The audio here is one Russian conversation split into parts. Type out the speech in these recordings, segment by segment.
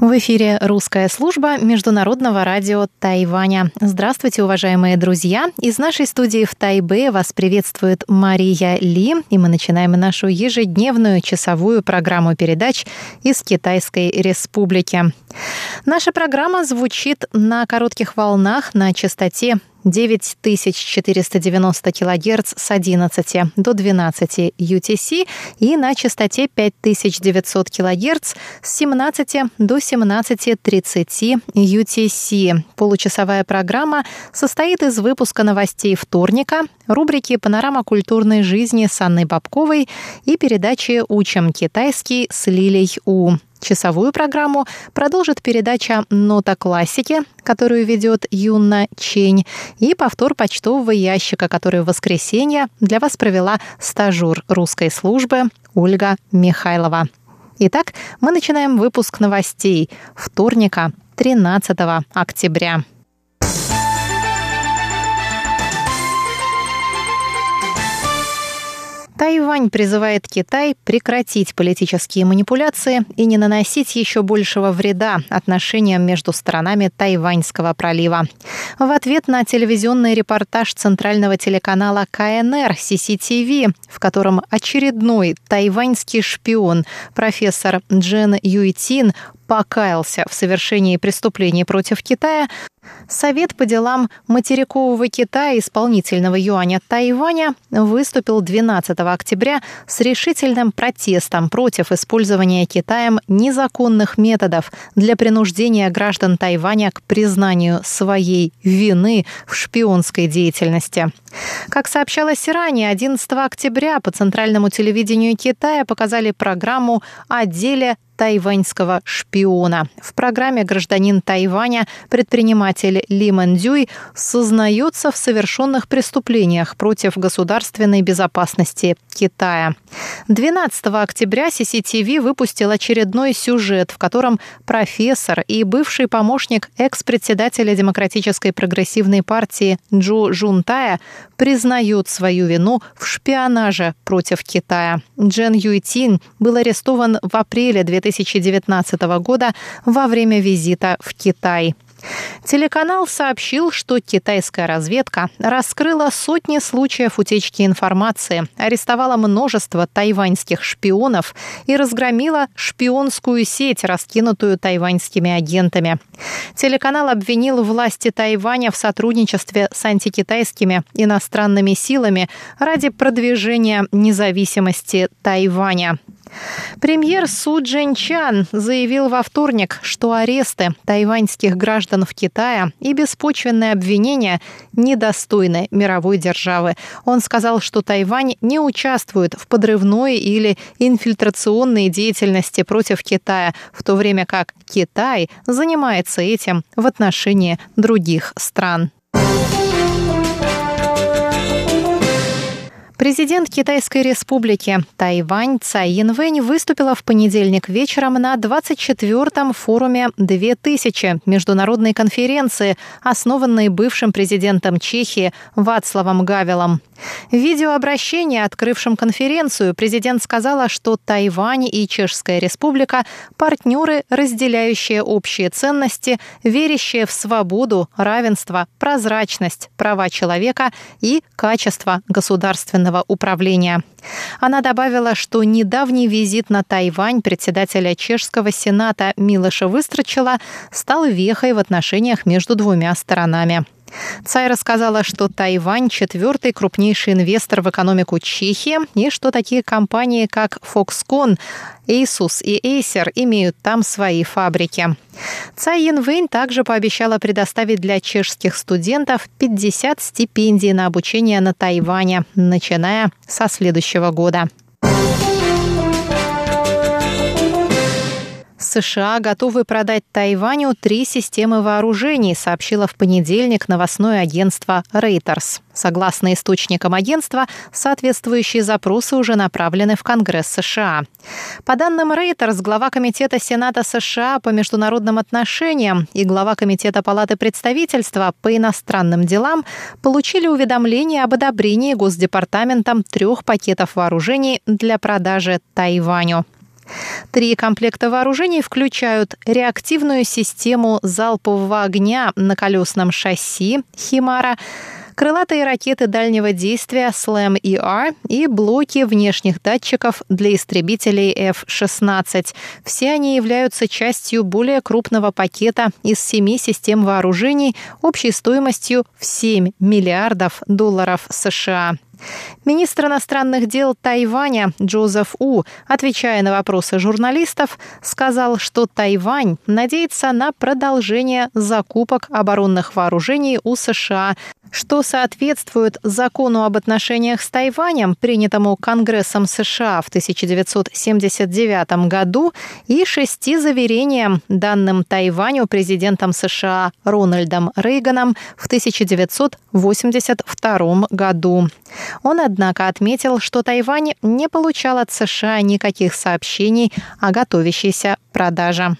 В эфире русская служба Международного радио Тайваня. Здравствуйте, уважаемые друзья! Из нашей студии в Тайбе вас приветствует Мария Ли, и мы начинаем нашу ежедневную часовую программу передач из Китайской Республики. Наша программа звучит на коротких волнах на частоте 9490 кГц с 11 до 12 UTC и на частоте 5900 кГц с 17 до 17.30 UTC. Получасовая программа состоит из выпуска новостей вторника, рубрики «Панорама культурной жизни» с Анной Бабковой и передачи «Учим китайский» с Лилей У. Часовую программу продолжит передача «Нота классики», которую ведет Юна Чень, и повтор почтового ящика, который в воскресенье для вас провела стажер русской службы Ольга Михайлова. Итак, мы начинаем выпуск новостей вторника, 13 октября. Тайвань призывает Китай прекратить политические манипуляции и не наносить еще большего вреда отношениям между сторонами Тайваньского пролива. В ответ на телевизионный репортаж центрального телеканала КНР CCTV, в котором очередной тайваньский шпион профессор Джен Юйтин покаялся в совершении преступлений против Китая, Совет по делам материкового Китая исполнительного юаня Тайваня выступил 12 октября с решительным протестом против использования Китаем незаконных методов для принуждения граждан Тайваня к признанию своей вины в шпионской деятельности. Как сообщалось ранее, 11 октября по центральному телевидению Китая показали программу о деле тайваньского шпиона. В программе «Гражданин Тайваня» предприниматель Ли Мандюй сознается в совершенных преступлениях против государственной безопасности Китая. 12 октября CCTV выпустил очередной сюжет, в котором профессор и бывший помощник экс-председателя Демократической прогрессивной партии Джу Жунтая признают свою вину в шпионаже против Китая. Джен Юйтин был арестован в апреле 2019 года во время визита в Китай. Телеканал сообщил, что китайская разведка раскрыла сотни случаев утечки информации, арестовала множество тайваньских шпионов и разгромила шпионскую сеть, раскинутую тайваньскими агентами. Телеканал обвинил власти Тайваня в сотрудничестве с антикитайскими иностранными силами ради продвижения независимости Тайваня. Премьер Су Чан заявил во вторник, что аресты тайваньских граждан в Китае и беспочвенные обвинения недостойны мировой державы. Он сказал, что Тайвань не участвует в подрывной или инфильтрационной деятельности против Китая, в то время как Китай занимается этим в отношении других стран. Президент Китайской республики Тайвань Цай Янвэнь выступила в понедельник вечером на 24-м форуме 2000 международной конференции, основанной бывшим президентом Чехии Вацлавом Гавелом. В видеообращении, открывшем конференцию, президент сказала, что Тайвань и Чешская республика – партнеры, разделяющие общие ценности, верящие в свободу, равенство, прозрачность, права человека и качество государственного государственного управления. Она добавила, что недавний визит на Тайвань председателя чешского сената Милоша Выстрочила стал вехой в отношениях между двумя сторонами. Цай рассказала, что Тайвань – четвертый крупнейший инвестор в экономику Чехии и что такие компании, как Foxconn, Asus и Acer имеют там свои фабрики. Цай Янвэнь также пообещала предоставить для чешских студентов 50 стипендий на обучение на Тайване, начиная со следующего года. США готовы продать Тайваню три системы вооружений, сообщило в понедельник новостное агентство Reuters. Согласно источникам агентства, соответствующие запросы уже направлены в Конгресс США. По данным Reuters, глава Комитета Сената США по международным отношениям и глава Комитета Палаты представительства по иностранным делам получили уведомление об одобрении Госдепартаментом трех пакетов вооружений для продажи Тайваню. Три комплекта вооружений включают реактивную систему залпового огня на колесном шасси «Химара», крылатые ракеты дальнего действия SLAM-ER и блоки внешних датчиков для истребителей F-16. Все они являются частью более крупного пакета из семи систем вооружений общей стоимостью в 7 миллиардов долларов США. Министр иностранных дел Тайваня Джозеф У, отвечая на вопросы журналистов, сказал, что Тайвань надеется на продолжение закупок оборонных вооружений у США, что соответствует закону об отношениях с Тайванем, принятому Конгрессом США в 1979 году, и шести заверениям, данным Тайваню президентом США Рональдом Рейганом в 1982 году. Он, однако, отметил, что Тайвань не получал от США никаких сообщений о готовящейся продаже.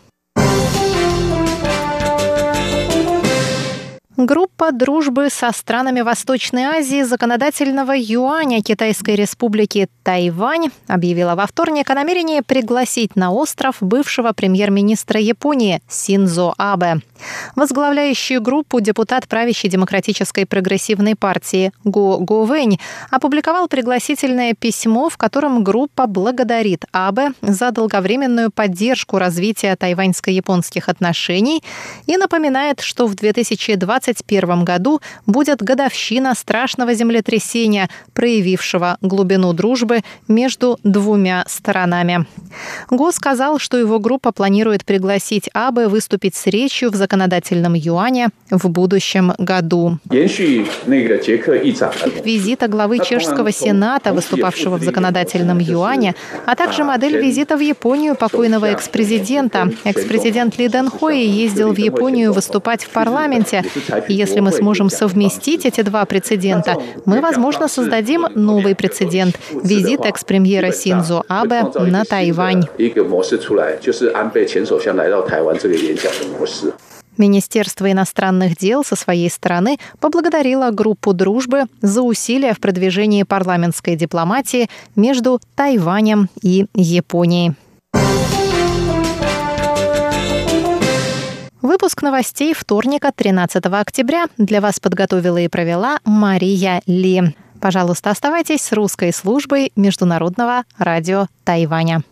Группа дружбы со странами Восточной Азии законодательного юаня Китайской республики Тайвань объявила во вторник о намерении пригласить на остров бывшего премьер-министра Японии Синзо Абе. Возглавляющий группу депутат правящей демократической прогрессивной партии Го Го Вэнь опубликовал пригласительное письмо, в котором группа благодарит Абе за долговременную поддержку развития тайваньско-японских отношений и напоминает, что в 2020 2021 году будет годовщина страшного землетрясения, проявившего глубину дружбы между двумя сторонами. Го сказал, что его группа планирует пригласить Абе выступить с речью в законодательном юане в будущем году. Визита главы чешского сената, выступавшего в законодательном юане, а также модель визита в Японию покойного экс-президента. Экс-президент Ли Дэн Хои ездил в Японию выступать в парламенте, и если мы сможем совместить эти два прецедента, мы, возможно, создадим новый прецедент – визит экс-премьера Синзо Абе на Тайвань. Министерство иностранных дел со своей стороны поблагодарило группу дружбы за усилия в продвижении парламентской дипломатии между Тайванем и Японией. Выпуск новостей вторника, 13 октября, для вас подготовила и провела Мария Ли. Пожалуйста, оставайтесь с русской службой Международного радио Тайваня.